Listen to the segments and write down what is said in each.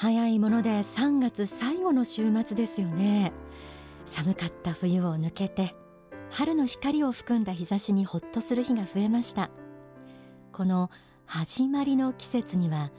早いもので3月最後の週末ですよね。寒かった冬を抜けて春の光を含んだ日差しにほっとする日が増えました。この始まりの季節には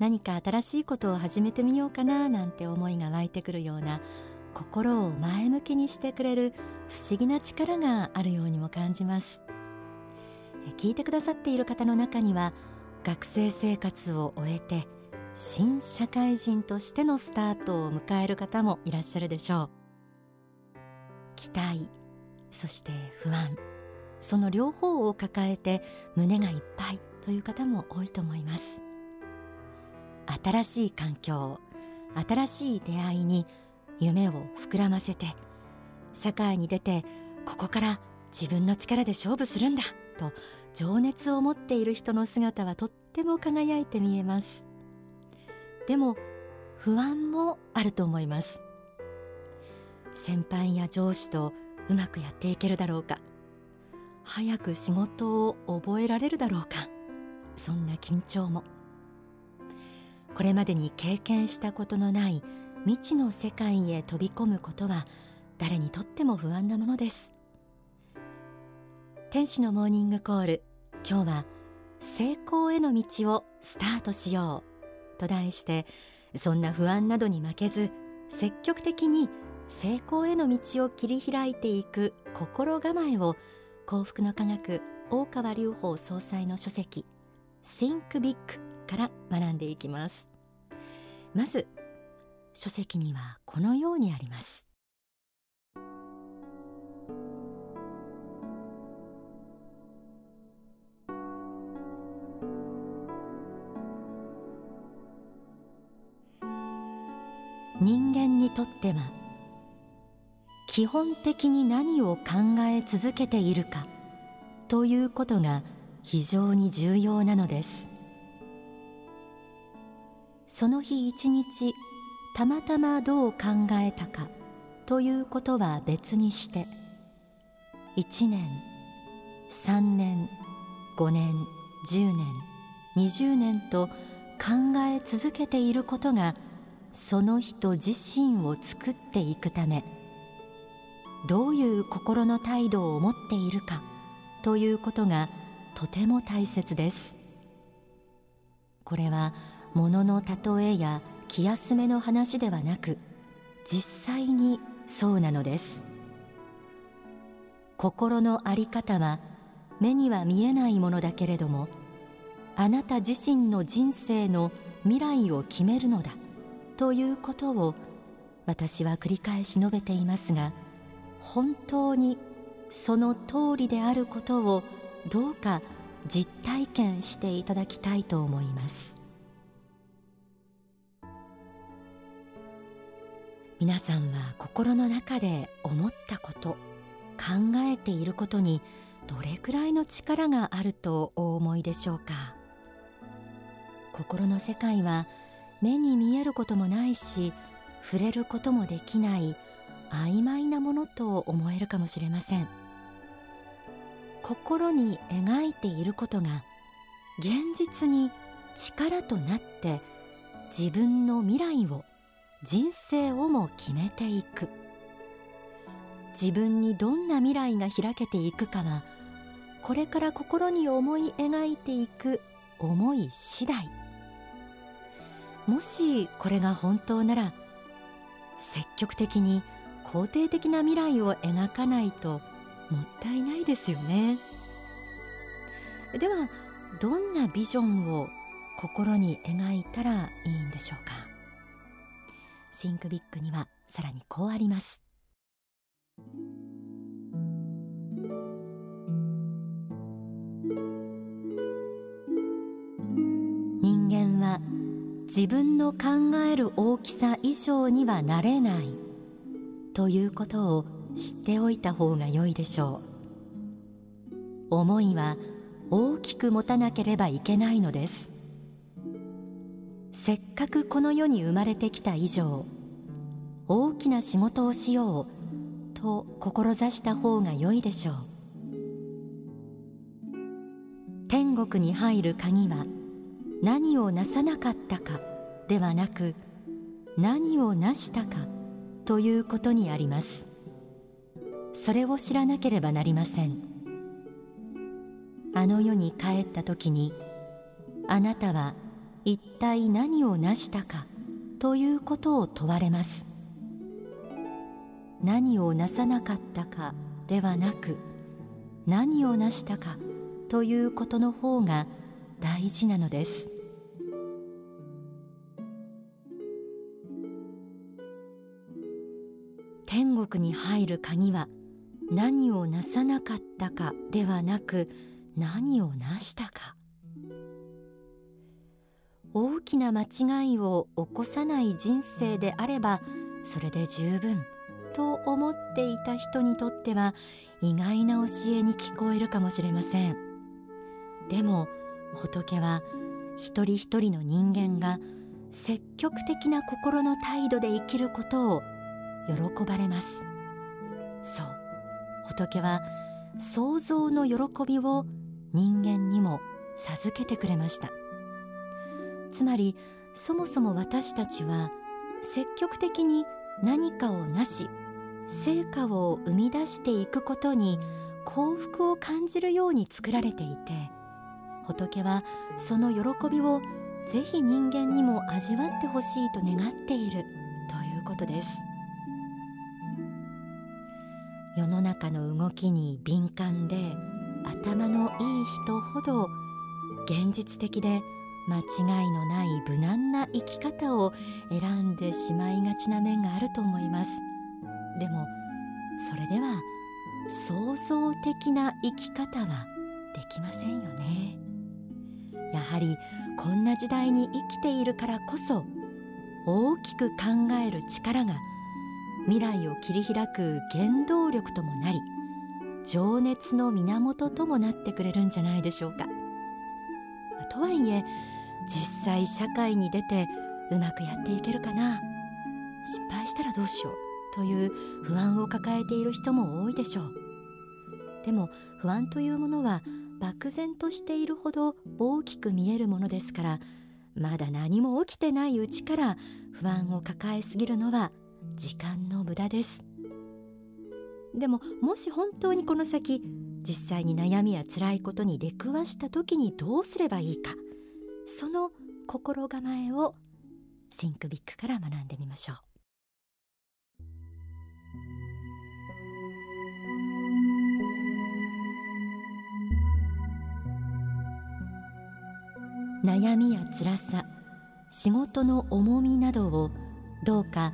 何か新しいことを始めてみようかななんて思いが湧いてくるような心を前向きにしてくれる不思議な力があるようにも感じます。聞いてくださっている方の中には学生生活を終えて新社会人としてのスタートを迎える方もいらっしゃるでしょう。期待そして不安その両方を抱えて胸がいっぱいという方も多いと思います。新しい環境新しい出会いに夢を膨らませて社会に出てここから自分の力で勝負するんだと情熱を持っている人の姿はとっても輝いて見えます。でも不安もあると思います。先輩や上司とうまくやっていけるだろうか。早く仕事を覚えられるだろうか。そんな緊張も。これまでに経験したことのない未知の世界へ飛び込むことは誰にとっても不安なものです。天使のモーニングコール。今日は成功への道をスタートしよう。と題してそんな不安などに負けず積極的に成功への道を切り開いていく心構えを幸福の科学大川隆法総裁の書籍 Think Big から学んでいきます。まず書籍にはこのようにあります。人間にとっては基本的に何を考え続けているかということが非常に重要なのです。その日一日たまたまどう考えたかということは別にして1年3年5年10年20年と考え続けていることがその人自身を作っていくためどういう心の態度を持っているかということがとても大切です。これは物の例えや気休めの話ではなく実際にそうなのです。心の在り方は目には見えないものだけれどもあなた自身の人生の未来を決めるのだ。ということを私は繰り返し述べていますが本当にその通りであることをどうか実体験していただきたいと思います。皆さんは心の中で思ったこと考えていることにどれくらいの力があるとお思いでしょうか？心の世界は目に見えることもないし触れることもできない曖昧なものと思えるかもしれません。心に描いていることが現実に力となって自分の未来を人生をも決めていく。自分にどんな未来が開けていくかはこれから心に思い描いていく思い次第。もしこれが本当なら積極的に肯定的な未来を描かないともったいないですよね。ではどんなビジョンを心に描いたらいいんでしょうか。シンクビッグにはさらにこうあります。自分の考える大きさ以上にはなれない。ということを知っておいた方が良いでしょう。思いは大きく持たなければいけないのです。せっかくこの世に生まれてきた以上大きな仕事をしようと志した方が良いでしょう。天国に入る鍵は何をなさなかったかではなく何を成したかということにあります。それを知らなければなりません。あの世に帰った時にあなたは一体何を成したかということを問われます。何をなさなかったかではなく何を成したかということの方が大事なのです。国に入る鍵は何をなさなかったかではなく何を成したか。大きな間違いを起こさない人生であればそれで十分と思っていた人にとっては意外な教えに聞こえるかもしれません。でも仏は一人一人の人間が積極的な心の態度で生きることを喜ばれます。そう。仏は創造の喜びを人間にも授けてくれました。つまりそもそも私たちは積極的に何かをなし成果を生み出していくことに幸福を感じるように作られていて仏はその喜びをぜひ人間にも味わってほしいと願っているということです。世の中の動きに敏感で頭のいい人ほど現実的で間違いのない無難な生き方を選んでしまいがちな面があると思います。でもそれでは創造的な生き方はできませんよね。やはりこんな時代に生きているからこそ大きく考える力が未来を切り開く原動力ともなり情熱の源ともなってくれるんじゃないでしょうか。とはいえ実際社会に出てうまくやっていけるかな失敗したらどうしようという不安を抱えている人も多いでしょうでも不安というものは漠然としているほど大きく見えるものですからまだ何も起きてないうちから不安を抱えすぎるのは時間の無駄です。でももし本当にこの先実際に悩みや辛いことに出くわした時にどうすればいいかその心構えを Think Big から学んでみましょう。悩みや辛さ仕事の重みなどをどうか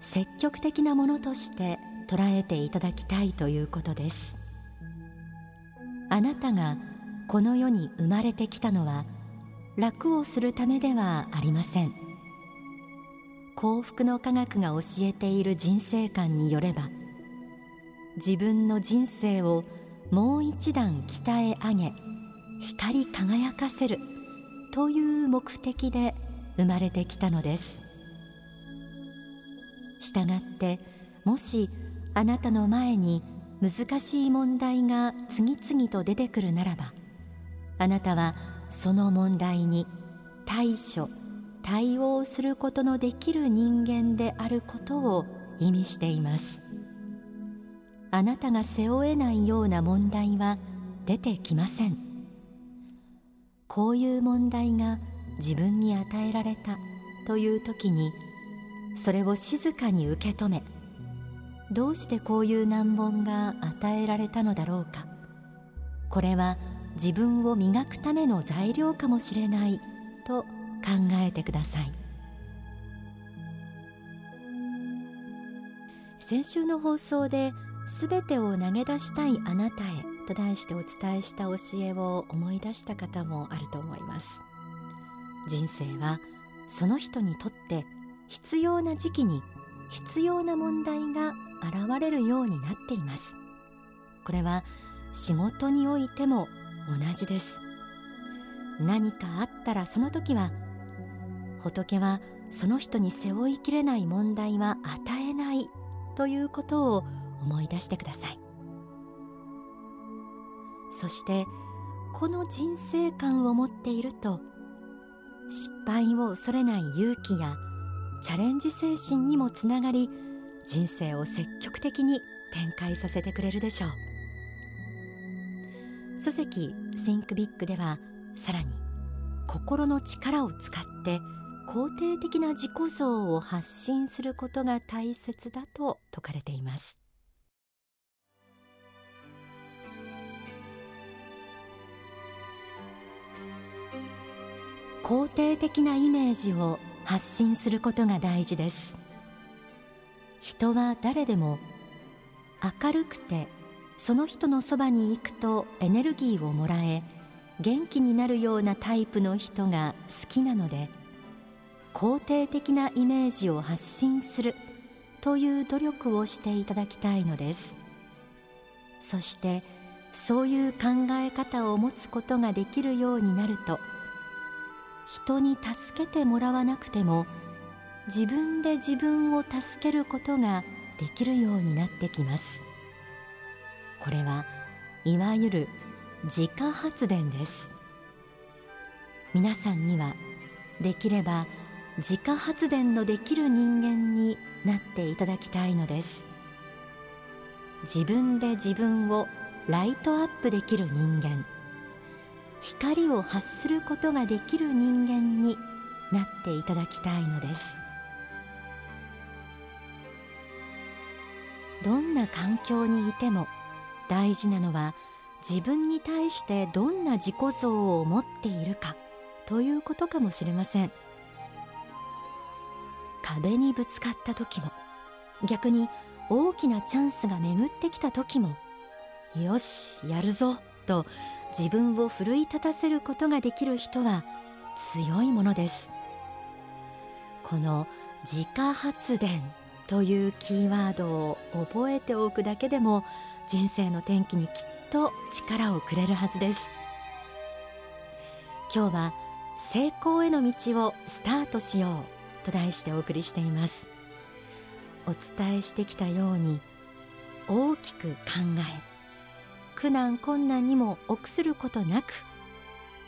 積極的なものとして捉えていただきたいということです。あなたがこの世に生まれてきたのは楽をするためではありません。幸福の科学が教えている人生観によれば自分の人生をもう一段鍛え上げ光り輝かせるという目的で生まれてきたのです。したがってもしあなたの前に難しい問題が次々と出てくるならばあなたはその問題に対処対応することのできる人間であることを意味しています。あなたが背負えないような問題は出てきません。こういう問題が自分に与えられたという時にそれを静かに受け止めどうしてこういう難問が与えられたのだろうか。これは自分を磨くための材料かもしれないと考えてください。先週の放送で「すべてを投げ出したいあなたへ」と題してお伝えした教えを思い出した方もあると思います。人生はその人にとって必要な時期に必要な問題が現れるようになっています。これは仕事においても同じです。何かあったらその時は仏はその人に背負いきれない問題は与えないということを思い出してください。そしてこの人生観を持っていると失敗を恐れない勇気やチャレンジ精神にもつながり人生を積極的に展開させてくれるでしょう。書籍 Think Big ではさらに心の力を使って肯定的な自己像を発信することが大切だと説かれています。肯定的なイメージを発信することが大事です。人は誰でも明るくてその人のそばに行くとエネルギーをもらえ元気になるようなタイプの人が好きなので肯定的なイメージを発信するという努力をしていただきたいのです。そしてそういう考え方を持つことができるようになると人に助けてもらわなくても自分で自分を助けることができるようになってきます。これはいわゆる自家発電です。皆さんにはできれば自家発電のできる人間になっていただきたいのです。自分で自分をライトアップできる人間。光を発することができる人間になっていただきたいのです。どんな環境にいても大事なのは自分に対してどんな自己像を持っているかということかもしれません。壁にぶつかった時も逆に大きなチャンスが巡ってきた時もよしやるぞと自分を奮い立たせることができる人は強いものです。この自家発電というキーワードを覚えておくだけでも人生の転機にきっと力をくれるはずです。今日は成功への道をスタートしようと題してお送りしています。お伝えしてきたように大きく考え苦難困難にも臆することなく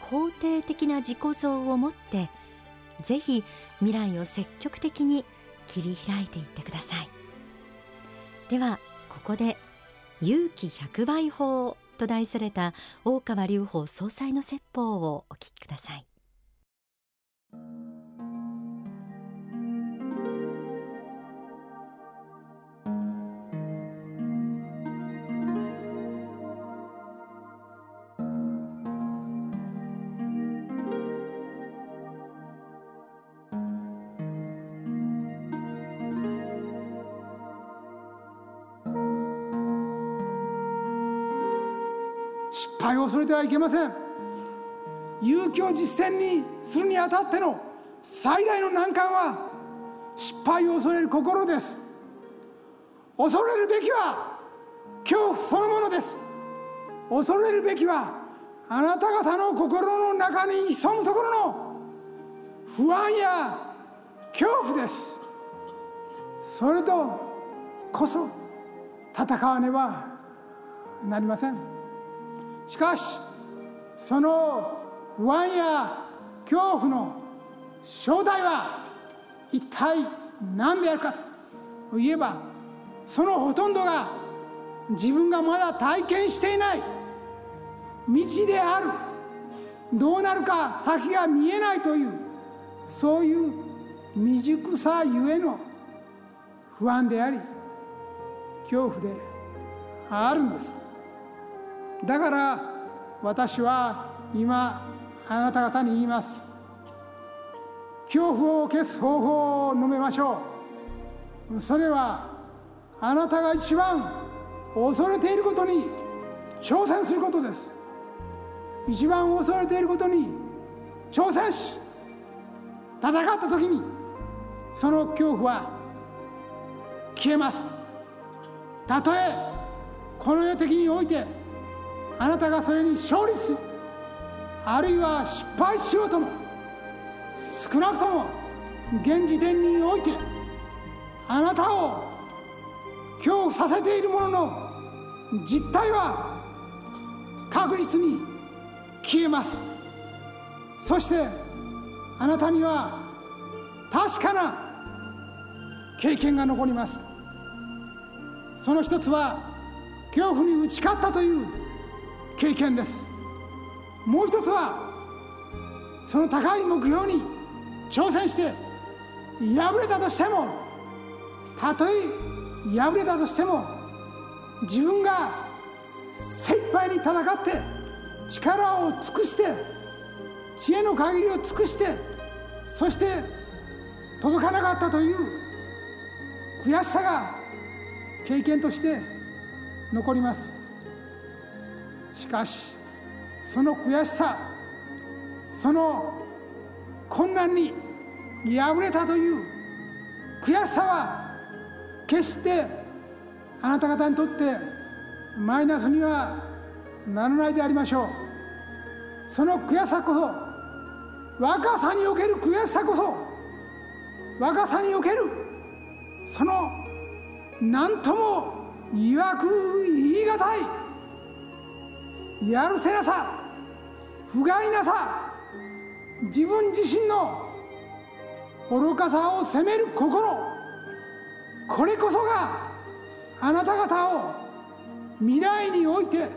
肯定的な自己像を持ってぜひ未来を積極的に切り開いていってください。ではここで勇気100倍法と題された大川隆法総裁の説法をお聞きください。れてはいけません。勇気を実践にするにあたっての最大の難関は失敗を恐れる心です。恐れるべきは恐怖そのものです。恐れるべきはあなた方の心の中に潜むところの不安や恐怖です。それとこそ戦わねばなりません。しかしその不安や恐怖の正体は一体何であるかといえばそのほとんどが自分がまだ体験していない。道である。どうなるか先が見えないというそういう未熟さゆえの不安であり恐怖であるんです。だから私は今あなた方に言います。恐怖を消す方法を述べましょう。それはあなたが一番恐れていることに挑戦することです。一番恐れていることに挑戦し戦った時にその恐怖は消えます。たとえこの世的においてあなたがそれに勝利する。あるいは失敗しようとも。少なくとも現時点においてあなたを恐怖させているものの実態は確実に消えます。そしてあなたには確かな経験が残ります。その一つは恐怖に打ち勝ったという経験です。もう一つはその高い目標に挑戦して敗れたとしてもたとえ敗れたとしても自分が精一杯に戦って力を尽くして知恵の限りを尽くしてそして届かなかったという悔しさが経験として残ります。しかしその悔しさその困難に敗れたという悔しさは決してあなた方にとってマイナスにはならないでありましょう。その悔しさこそ若さにおける悔しさこそ。若さにおける。その何ともいわく言い難い。やるせなさ不甲斐なさ自分自身の愚かさを責める心これこそがあなた方を未来において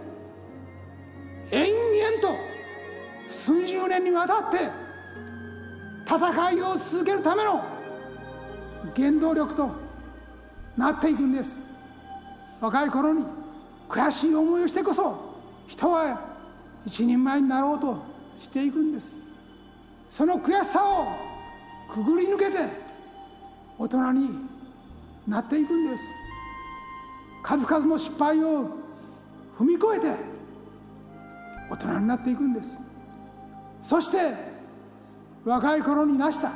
延々と数十年にわたって戦いを続けるための原動力となっていくんです。若い頃に悔しい思いをしてこそ人は一人前になろうとしていくんです。その悔しさをくぐり抜けて大人になっていくんです。数々の失敗を踏み越えて大人になっていくんです。そして若い頃に成した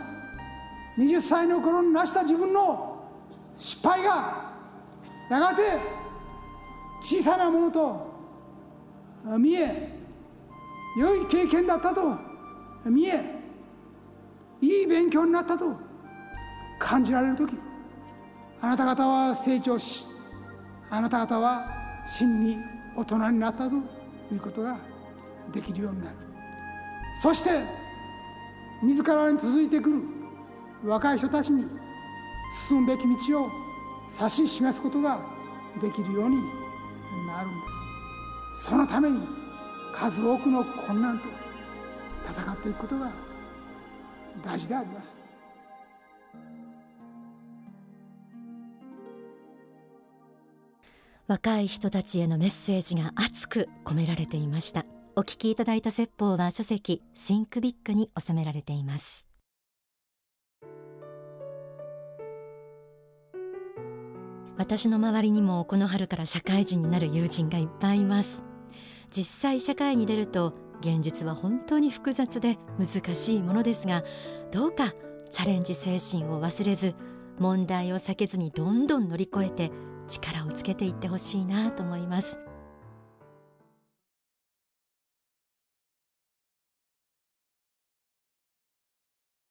20歳の頃に成した自分の失敗がやがて小さなものと見え良い経験だったと見えいい勉強になったと感じられる時あなた方は成長しあなた方は真に大人になったということができるようになる。そして自らに続いてくる若い人たちに進むべき道を指し示すことができるようになるんです。そのために数多くの困難と戦っていくことが大事であります。若い人たちへのメッセージが熱く込められていました。お聞きいただいた説法は書籍 Think Big に収められています。私の周りにもこの春から社会人になる友人がいっぱいいます。実際社会に出ると現実は本当に複雑で難しいものですがどうかチャレンジ精神を忘れず問題を避けずにどんどん乗り越えて力をつけていってほしいなと思います。